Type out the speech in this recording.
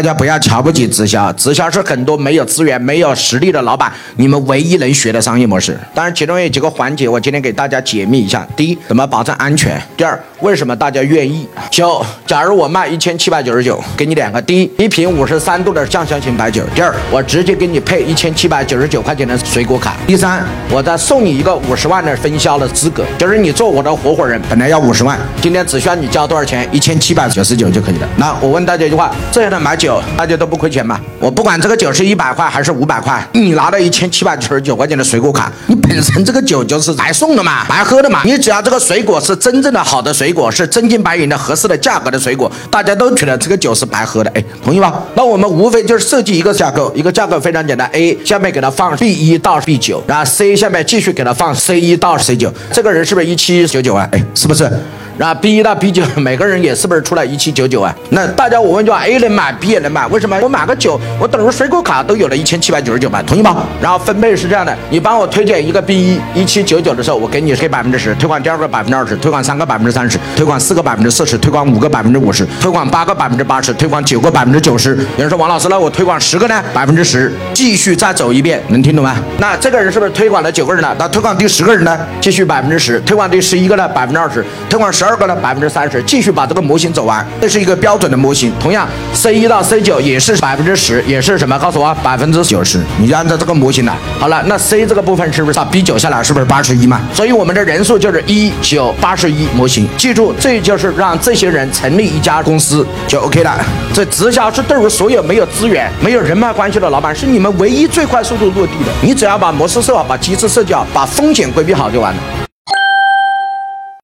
大家不要瞧不起直销，直销是很多没有资源、没有实力的老板你们唯一能学的商业模式。当然，其中有几个环节，我今天给大家解密一下。第一，怎么保证安全？第二，为什么大家愿意？就，假如我卖一千七百九十九，给你两个：第一，一瓶五十三度的酱香型白酒；第二，我直接给你配一千七百九十九块钱的水果卡；第三，我再送你一个五十万的分销的资格，就是你做我的合伙人，本来要五十万，今天只需要你交多少钱？一千七百九十九就可以了。那我问大家一句话：这样的买酒，大家都不亏钱吗？我不管这个酒是一百块还是五百块，你拿到一千七百九十九块钱的水果卡，你本身这个酒就是白送的嘛，白喝的嘛。你只要这个水果是真正的好的水果，是真金白银的合适的价格的水果，大家都觉得这个酒是白喝的，哎，同意吧？那我们无非就是设计一个架构，一个架构非常简单，A 下面给他放 B 一到 B 九，然后 C 下面继续给他放 C 一到 C 九，这个人是不是一七九九啊？哎，是不是？然后 B 一到 B 九，每个人也是不是出来一七九九啊？那大家我问句话，A 能买，B 也能买，为什么？我买个九，我等于水果卡都有了一千七百九十九嘛，同意吗？然后分配是这样的，你帮我推荐一个 B 一一七九九的时候，我给你给百分之十，推广第二个百分之二十，推广三个百分之三十，推广四个百分之四十，推广五个百分之五十，推广八个百分之八十，推广九个百分之九十。有人说王老师，那我推广十个呢？百分之十，继续再走一遍，能听懂吗？那这个人是不是推广了九个人了？那推广第十个人呢？继续百分之十，推广第十一个呢？百分之二十，推广十二二个呢？百分之三十。继续把这个模型走完，这是一个标准的模型。同样，C 一到 C 九也是百分之十，也是什么？告诉我，百分之九十。你就按照这个模型来。好了，那 C 这个部分是不是把 B 九下来？是不是八十一嘛？所以我们的人数就是一九八十一模型。记住，这就是让这些人成立一家公司就 OK 了。这直销是对于所有没有资源、没有人脉关系的老板，是你们唯一最快速度落地的。你只要把模式设好，把机制设计好，把风险规避好就完了。